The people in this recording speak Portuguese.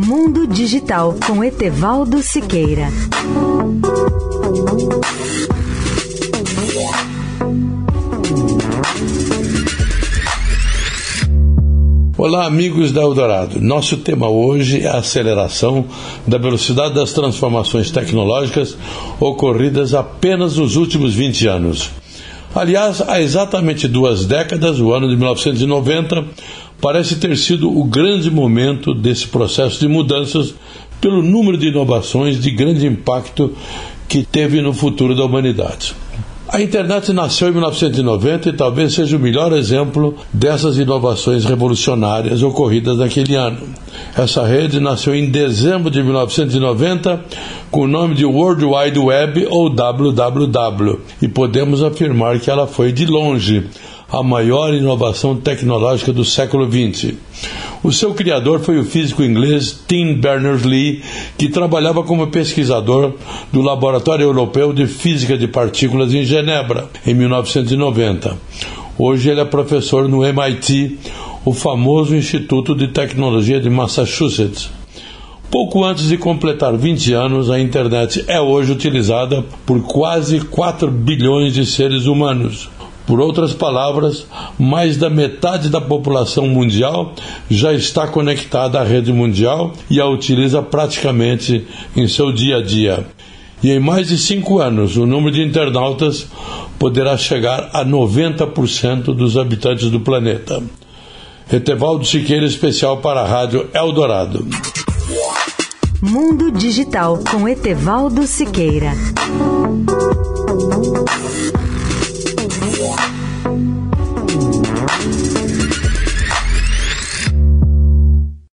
Mundo Digital com Etevaldo Siqueira. Olá, amigos da Eldorado. Nosso tema hoje é a aceleração da velocidade das transformações tecnológicas ocorridas apenas nos últimos 20 anos. Aliás, há exatamente duas décadas, o ano de 1990, parece ter sido o grande momento desse processo de mudanças pelo número de inovações de grande impacto que teve no futuro da humanidade. A internet nasceu em 1990 e talvez seja o melhor exemplo dessas inovações revolucionárias ocorridas naquele ano. Essa rede nasceu em dezembro de 1990 com o nome de World Wide Web ou WWW e podemos afirmar que ela foi de longe a maior inovação tecnológica do século XX. O seu criador foi o físico inglês Tim Berners-Lee, que trabalhava como pesquisador do Laboratório Europeu de Física de Partículas em Genebra, em 1990. Hoje ele é professor no MIT, o famoso Instituto de Tecnologia de Massachusetts. Pouco antes de completar 20 anos, a internet é hoje utilizada por quase 4 bilhões de seres humanos. Por outras palavras, mais da metade da população mundial já está conectada à rede mundial e a utiliza praticamente em seu dia a dia. E em mais de cinco anos, o número de internautas poderá chegar a 90% dos habitantes do planeta. Etevaldo Siqueira, especial para a Rádio Eldorado. Mundo Digital com Etevaldo Siqueira.